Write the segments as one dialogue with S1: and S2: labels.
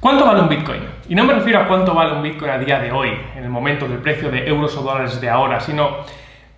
S1: ¿Cuánto vale un Bitcoin? Y no me refiero a cuánto vale un Bitcoin a día de hoy, en el momento del precio de euros o dólares de ahora, sino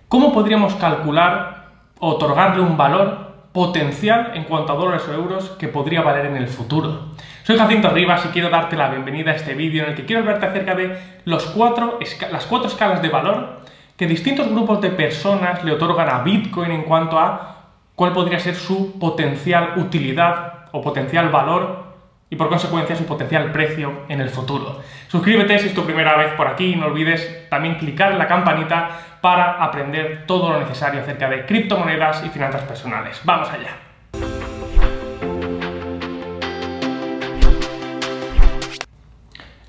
S1: cómo podríamos calcular otorgarle un valor potencial en cuanto a dólares o euros que podría valer en el futuro. Soy Jacinto Rivas y quiero darte la bienvenida a este vídeo en el que quiero hablarte acerca de las cuatro escalas de valor que distintos grupos de personas le otorgan a Bitcoin en cuanto a cuál podría ser su potencial utilidad o potencial valor y por consecuencia su potencial precio en el futuro. Suscríbete si es tu primera vez por aquí y no olvides también clicar en la campanita para aprender todo lo necesario acerca de criptomonedas y finanzas personales. ¡Vamos allá!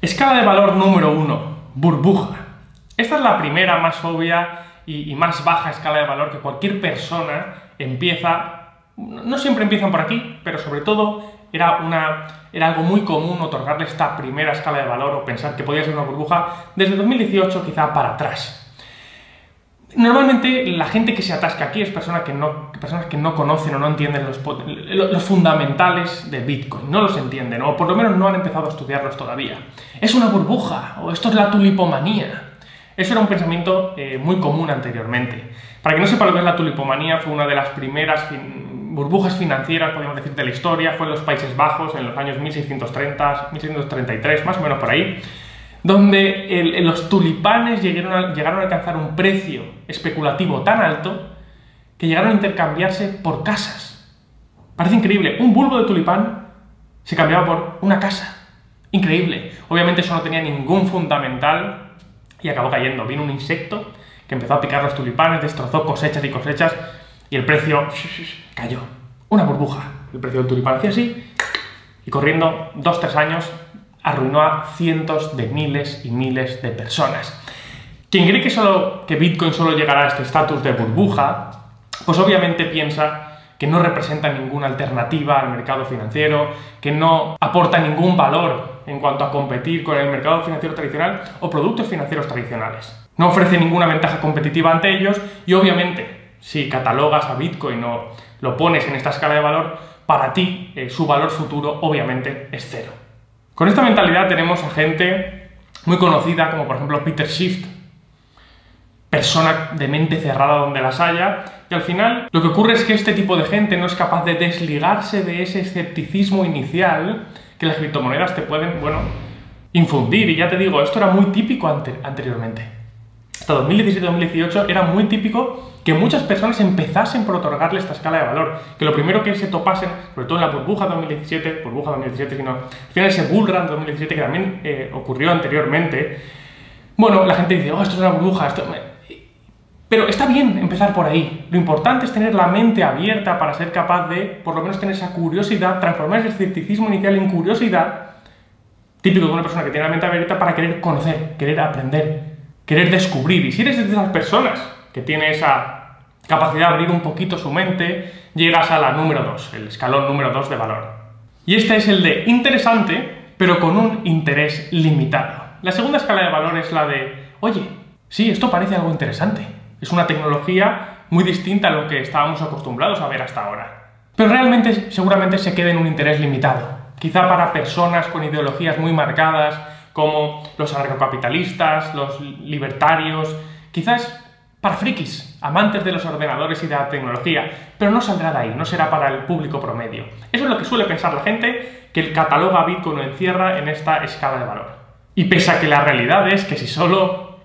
S1: Escala de valor número 1, burbuja. Esta es la primera más obvia y, y más baja escala de valor que cualquier persona empieza no siempre empiezan por aquí, pero sobre todo era, una, era algo muy común otorgarle esta primera escala de valor o pensar que podía ser una burbuja desde 2018 quizá para atrás. Normalmente la gente que se atasca aquí es persona que no, personas que no conocen o no entienden los, los, fundamentales de Bitcoin, no los entienden, o por lo menos no han empezado a estudiarlos todavía. Es una burbuja, o esto es la tulipomanía. Eso era un pensamiento eh, muy común anteriormente. Para que no sepa lo que es la tulipomanía, fue una de las primeras burbujas financieras, podemos decir, de la historia, fue en los Países Bajos en los años 1630, 1633, más o menos por ahí, donde los tulipanes llegaron a, llegaron a alcanzar un precio especulativo tan alto que llegaron a intercambiarse por casas. Parece increíble, un bulbo de tulipán se cambiaba por una casa. Increíble. Obviamente eso no tenía ningún fundamental y acabó cayendo. Vino un insecto que empezó a picar los tulipanes, destrozó cosechas y cosechas y el precio cayó. Una burbuja. El precio del tulipán hacía así y corriendo dos, tres años arruinó a cientos de miles y miles de personas. Quien cree que, solo, que Bitcoin solo llegará a este estatus de burbuja, pues obviamente piensa que no representa ninguna alternativa al mercado financiero, que no aporta ningún valor en cuanto a competir con el mercado financiero tradicional o productos financieros tradicionales. No ofrece ninguna ventaja competitiva ante ellos y obviamente si catalogas a Bitcoin o lo pones en esta escala de valor, para ti eh, su valor futuro obviamente es cero. Con esta mentalidad tenemos a gente muy conocida como por ejemplo Peter Schiff, persona de mente cerrada donde las haya, y al final lo que ocurre es que este tipo de gente no es capaz de desligarse de ese escepticismo inicial que las criptomonedas te pueden, bueno, infundir. Y ya te digo, esto era muy típico anteriormente. Hasta 2017-2018 era muy típico que muchas personas empezasen por otorgarle esta escala de valor, que lo primero que se topasen, sobre todo en la burbuja 2017, burbuja 2017, sino al final ese bullrun 2017 que también eh, ocurrió anteriormente, bueno, la gente dice, oh, esto es una burbuja, esto... Pero está bien empezar por ahí. Lo importante es tener la mente abierta para ser capaz de, por lo menos, tener esa curiosidad, transformar ese escepticismo inicial en curiosidad, típico de una persona que tiene la mente abierta para querer conocer, querer aprender, querer descubrir. Y si eres de esas personas que tiene esa capacidad de abrir un poquito su mente, llegas a la número 2, el escalón número 2 de valor. Y este es el de interesante, pero con un interés limitado. La segunda escala de valor es la de, oye, sí, esto parece algo interesante. Es una tecnología muy distinta a lo que estábamos acostumbrados a ver hasta ahora. Pero realmente seguramente se queda en un interés limitado. Quizá para personas con ideologías muy marcadas, como los anarcocapitalistas, los libertarios, quizás para frikis, amantes de los ordenadores y de la tecnología, pero no saldrá de ahí, no será para el público promedio. Eso es lo que suele pensar la gente que el cataloga Bitcoin lo encierra en esta escala de valor. Y pese a que la realidad es que si solo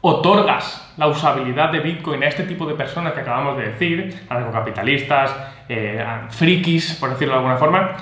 S1: otorgas la usabilidad de Bitcoin a este tipo de personas que acabamos de decir, anarcocapitalistas, eh, frikis, por decirlo de alguna forma,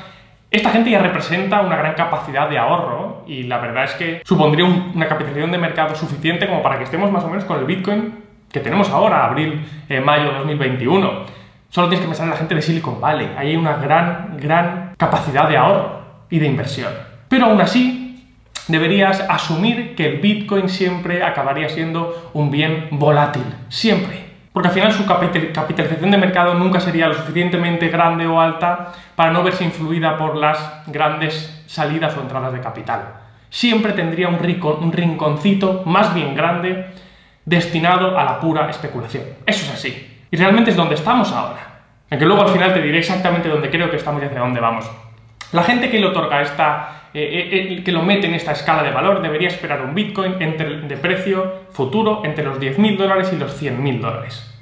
S1: esta gente ya representa una gran capacidad de ahorro y la verdad es que supondría una capitalización de mercado suficiente como para que estemos más o menos con el Bitcoin que tenemos ahora, abril, eh, mayo de 2021. Solo tienes que pensar en la gente de Silicon Valley. Hay una gran, gran capacidad de ahorro y de inversión. Pero aún así, deberías asumir que el Bitcoin siempre acabaría siendo un bien volátil. Siempre. Porque al final su capitalización de mercado nunca sería lo suficientemente grande o alta para no verse influida por las grandes salidas o entradas de capital. Siempre tendría un, un rinconcito más bien grande destinado a la pura especulación. Eso es así. Y realmente es donde estamos ahora. Aunque luego al final te diré exactamente dónde creo que estamos y hacia dónde vamos. La gente que le otorga esta que lo mete en esta escala de valor, debería esperar un Bitcoin entre, de precio futuro entre los 10.000 dólares y los 100.000 dólares.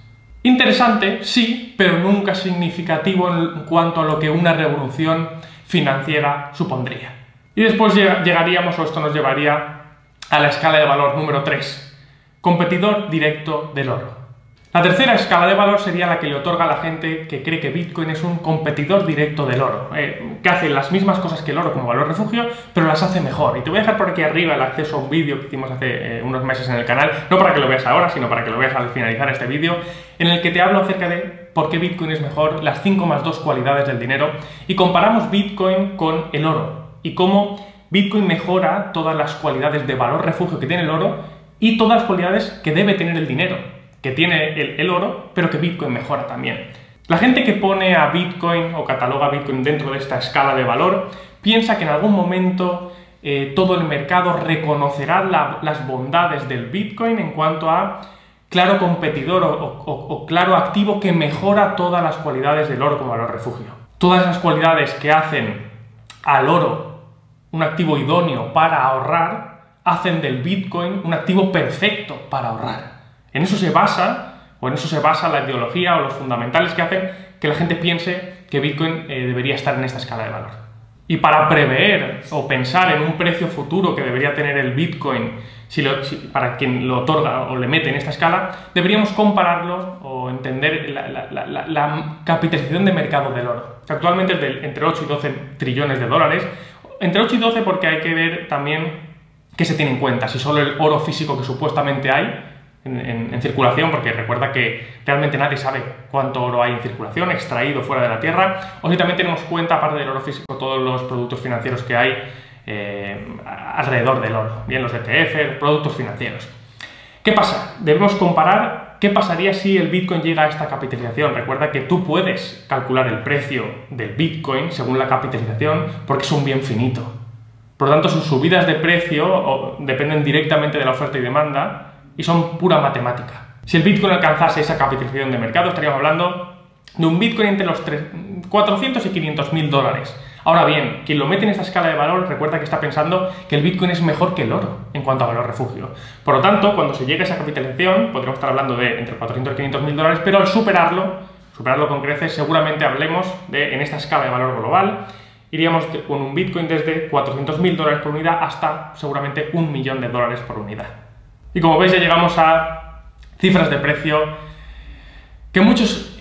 S1: Interesante, sí, pero nunca significativo en cuanto a lo que una revolución financiera supondría. Y después llegaríamos, o esto nos llevaría a la escala de valor número 3, competidor directo del oro. La tercera escala de valor sería la que le otorga a la gente que cree que Bitcoin es un competidor directo del oro, eh, que hace las mismas cosas que el oro como valor refugio, pero las hace mejor. Y te voy a dejar por aquí arriba el acceso a un vídeo que hicimos hace eh, unos meses en el canal, no para que lo veas ahora, sino para que lo veas al finalizar este vídeo, en el que te hablo acerca de por qué Bitcoin es mejor, las 5 más 2 cualidades del dinero, y comparamos Bitcoin con el oro, y cómo Bitcoin mejora todas las cualidades de valor refugio que tiene el oro y todas las cualidades que debe tener el dinero que tiene el, oro, pero que Bitcoin mejora también. La gente que pone a Bitcoin o cataloga Bitcoin dentro de esta escala de valor piensa que en algún momento eh, todo el mercado reconocerá las bondades del Bitcoin en cuanto a claro competidor o, claro activo que mejora todas las cualidades del oro como valor refugio. Todas las cualidades que hacen al oro un activo idóneo para ahorrar hacen del Bitcoin un activo perfecto para ahorrar. En eso se basa, o en eso se basa la ideología o los fundamentales que hacen que la gente piense que Bitcoin eh, debería estar en esta escala de valor. Y para prever o pensar en un precio futuro que debería tener el Bitcoin si para quien lo otorga o le mete en esta escala, deberíamos compararlo o entender la, capitalización de mercado del oro. Actualmente es de entre 8 y 12 trillones de dólares. Entre 8 y 12 porque hay que ver también qué se tiene en cuenta, si solo el oro físico que supuestamente hay en, circulación, porque recuerda que realmente nadie sabe cuánto oro hay en circulación, extraído fuera de la Tierra, o si también tenemos cuenta, aparte del oro físico, todos los productos financieros que hay eh, alrededor del oro, bien los ETF, productos financieros. ¿Qué pasa? Debemos comparar qué pasaría si el Bitcoin llega a esta capitalización. Recuerda que tú puedes calcular el precio del Bitcoin según la capitalización porque es un bien finito. Por lo tanto, sus subidas de precio dependen directamente de la oferta y demanda y son pura matemática. Si el Bitcoin alcanzase esa capitalización de mercado, estaríamos hablando de un Bitcoin entre los 400 y 500 mil dólares. Ahora bien, quien lo mete en esta escala de valor recuerda que está pensando que el Bitcoin es mejor que el oro en cuanto a valor refugio. Por lo tanto, cuando se llegue a esa capitalización, podríamos estar hablando de entre 400 y 500 mil dólares, pero al superarlo, superarlo con creces, seguramente hablemos de, en esta escala de valor global, iríamos con un Bitcoin desde 400 mil dólares por unidad hasta seguramente un millón de dólares por unidad. Y como veis ya llegamos a cifras de precio que muchos,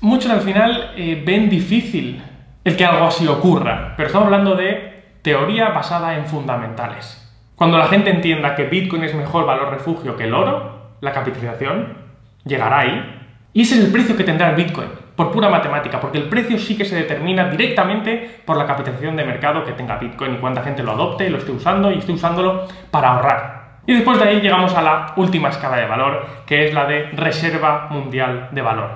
S1: muchos al final eh, ven difícil el que algo así ocurra, pero estamos hablando de teoría basada en fundamentales. Cuando la gente entienda que Bitcoin es mejor valor refugio que el oro, la capitalización llegará ahí. Y ese es el precio que tendrá el Bitcoin, por pura matemática, porque el precio sí que se determina directamente por la capitalización de mercado que tenga Bitcoin y cuánta gente lo adopte, lo esté usando y esté usándolo para ahorrar. Y después de ahí llegamos a la última escala de valor, que es la de reserva mundial de valor.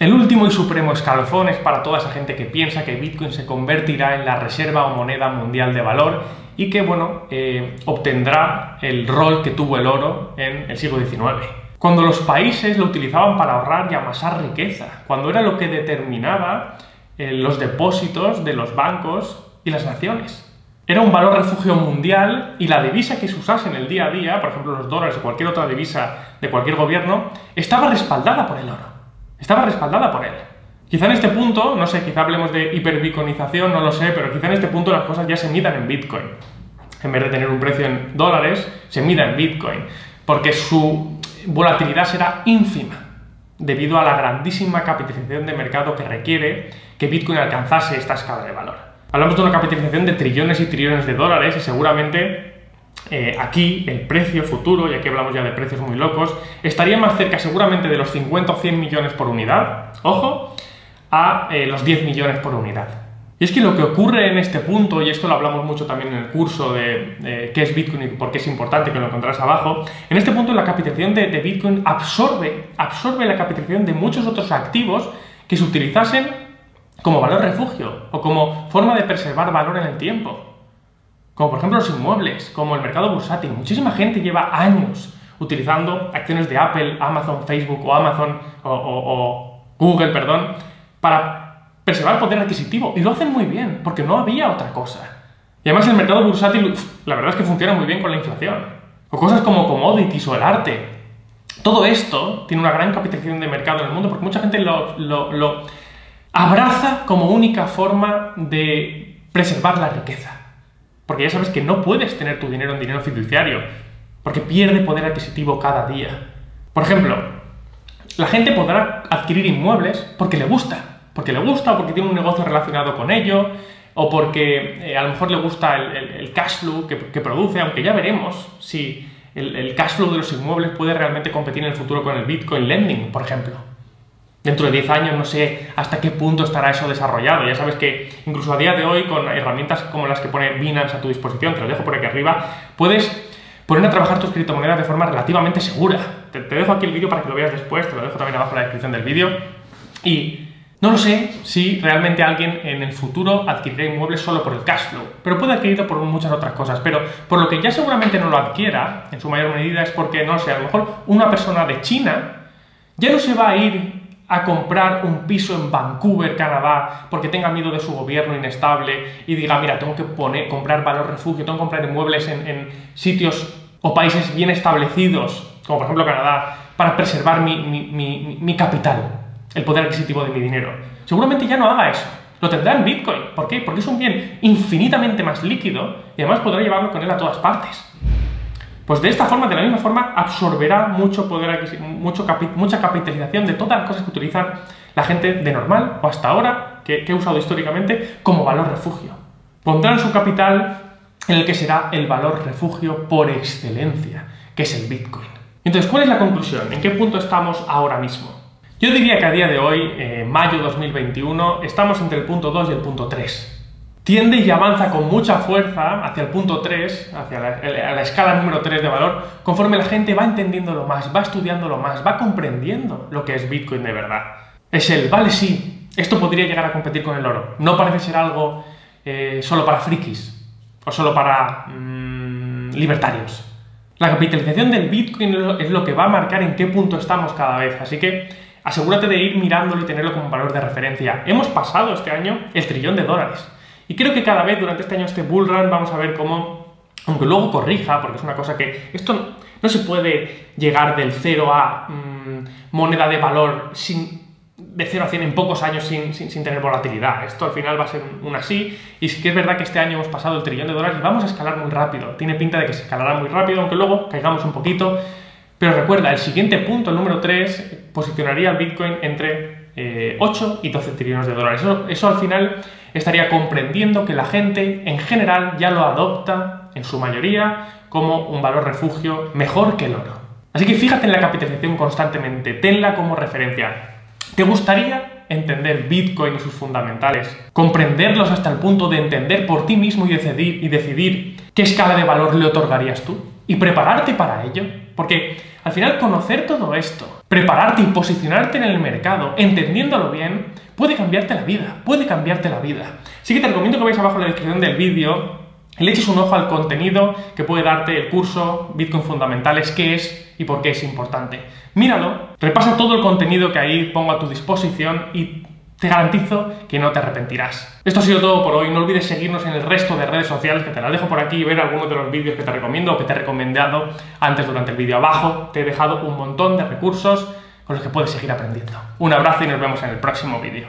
S1: El último y supremo escalofón es para toda esa gente que piensa que Bitcoin se convertirá en la reserva o moneda mundial de valor y que, bueno, eh, obtendrá el rol que tuvo el oro en el siglo XIX. Cuando los países lo utilizaban para ahorrar y amasar riqueza, cuando era lo que determinaba eh, los depósitos de los bancos y las naciones. Era un valor refugio mundial y la divisa que se usase en el día a día, por ejemplo los dólares o cualquier otra divisa de cualquier gobierno, estaba respaldada por el oro. Estaba respaldada por él. Quizá en este punto, no sé, quizá hablemos de hiperbiconización, no lo sé, pero quizá en este punto las cosas ya se midan en Bitcoin. En vez de tener un precio en dólares, se mida en Bitcoin, porque su volatilidad será ínfima debido a la grandísima capitalización de mercado que requiere que Bitcoin alcanzase esta escala de valor. Hablamos de una capitalización de trillones y trillones de dólares y seguramente eh, aquí el precio futuro, y aquí hablamos ya de precios muy locos, estaría más cerca seguramente de los 50 o 100 millones por unidad, ojo, a eh, los 10 millones por unidad. Y es que lo que ocurre en este punto, y esto lo hablamos mucho también en el curso de, qué es Bitcoin y por qué es importante que lo encontrarás abajo, en este punto la capitalización de, de Bitcoin absorbe, absorbe la capitalización de muchos otros activos que se utilizasen como valor refugio o como forma de preservar valor en el tiempo. Como por ejemplo los inmuebles, como el mercado bursátil. Muchísima gente lleva años utilizando acciones de Apple, Amazon, Facebook o Amazon o, Google, perdón, para preservar poder adquisitivo. Y lo hacen muy bien, porque no había otra cosa. Y además el mercado bursátil, la verdad es que funciona muy bien con la inflación. O cosas como commodities o el arte. Todo esto tiene una gran capitalización de mercado en el mundo porque mucha gente lo, lo abraza como única forma de preservar la riqueza. Porque ya sabes que no puedes tener tu dinero en dinero fiduciario, porque pierde poder adquisitivo cada día. Por ejemplo, la gente podrá adquirir inmuebles porque le gusta, porque le gusta porque tiene un negocio relacionado con ello, o porque eh, a lo mejor le gusta el, cash flow que, produce, aunque ya veremos si el cash flow de los inmuebles puede realmente competir en el futuro con el Bitcoin lending, por ejemplo. Dentro de 10 años no sé hasta qué punto estará eso desarrollado. Ya sabes que incluso a día de hoy, con herramientas como las que pone Binance a tu disposición, te lo dejo por aquí arriba, puedes poner a trabajar tus criptomonedas de forma relativamente segura. Te, dejo aquí el vídeo para que lo veas después, te lo dejo también abajo en la descripción del vídeo. Y no lo sé si realmente alguien en el futuro adquirirá inmuebles solo por el cash flow, pero puede adquirirlo por muchas otras cosas. Pero por lo que ya seguramente no lo adquiera, en su mayor medida, es porque, no sé, a lo mejor una persona de China ya no se va a ir a comprar un piso en Vancouver, Canadá, porque tenga miedo de su gobierno inestable y diga, mira, tengo que poner, comprar valor refugio, tengo que comprar inmuebles en, sitios o países bien establecidos, como por ejemplo Canadá, para preservar mi, capital, el poder adquisitivo de mi dinero. Seguramente ya no haga eso. Lo tendrá en Bitcoin. ¿Por qué? Porque es un bien infinitamente más líquido y además podrá llevarlo con él a todas partes. Pues de esta forma, de la misma forma, absorberá mucho poder, mucho mucha capitalización de todas las cosas que utilizan la gente de normal o hasta ahora, que, he usado históricamente, como valor refugio. Pondrán su capital en el que será el valor refugio por excelencia, que es el Bitcoin. Entonces, ¿cuál es la conclusión? ¿En qué punto estamos ahora mismo? Yo diría que a día de hoy, eh, mayo 2021, estamos entre el punto 2 y el punto 3 tiende y avanza con mucha fuerza hacia el punto 3, hacia la, escala número 3 de valor, conforme la gente va entendiéndolo más, va estudiándolo más, va comprendiendo lo que es Bitcoin de verdad. Es el, vale, sí, esto podría llegar a competir con el oro. No parece ser algo eh, solo para frikis o solo para mm, libertarios. La capitalización del Bitcoin es lo que va a marcar en qué punto estamos cada vez, así que asegúrate de ir mirándolo y tenerlo como valor de referencia. Hemos pasado este año el trillón de dólares. Y creo que cada vez durante este año, este bull run, vamos a ver cómo, aunque luego corrija, porque es una cosa que esto no se puede llegar del 0 a mm, moneda de valor sin, de 0 a 100 en pocos años sin, sin, tener volatilidad. Esto al final va a ser un así. Y sí que es verdad que este año hemos pasado el trillón de dólares y vamos a escalar muy rápido. Tiene pinta de que se escalará muy rápido, aunque luego caigamos un poquito. Pero recuerda, el siguiente punto, el número 3, posicionaría al Bitcoin entre 8 eh, y 12 trillones de dólares. Eso, al final estaría comprendiendo que la gente en general ya lo adopta, en su mayoría, como un valor refugio mejor que el oro. Así que fíjate en la capitalización constantemente, tenla como referencia. ¿Te gustaría entender Bitcoin y sus fundamentales? Comprenderlos hasta el punto de entender por ti mismo y decidir, y decidir qué escala de valor le otorgarías tú? ¿Y prepararte para ello? Porque al final conocer todo esto, prepararte y posicionarte en el mercado, entendiéndolo bien, puede cambiarte la vida, puede cambiarte la vida. Así que te recomiendo que vayas abajo en la descripción del vídeo, le eches un ojo al contenido que puede darte el curso Bitcoin Fundamentales, qué es y por qué es importante. Míralo, repasa todo el contenido que ahí pongo a tu disposición y te garantizo que no te arrepentirás. Esto ha sido todo por hoy. No olvides seguirnos en el resto de redes sociales, que te las dejo por aquí y ver algunos de los vídeos que te recomiendo o que te he recomendado antes durante el vídeo. Abajo te he dejado un montón de recursos con los que puedes seguir aprendiendo. Un abrazo y nos vemos en el próximo vídeo.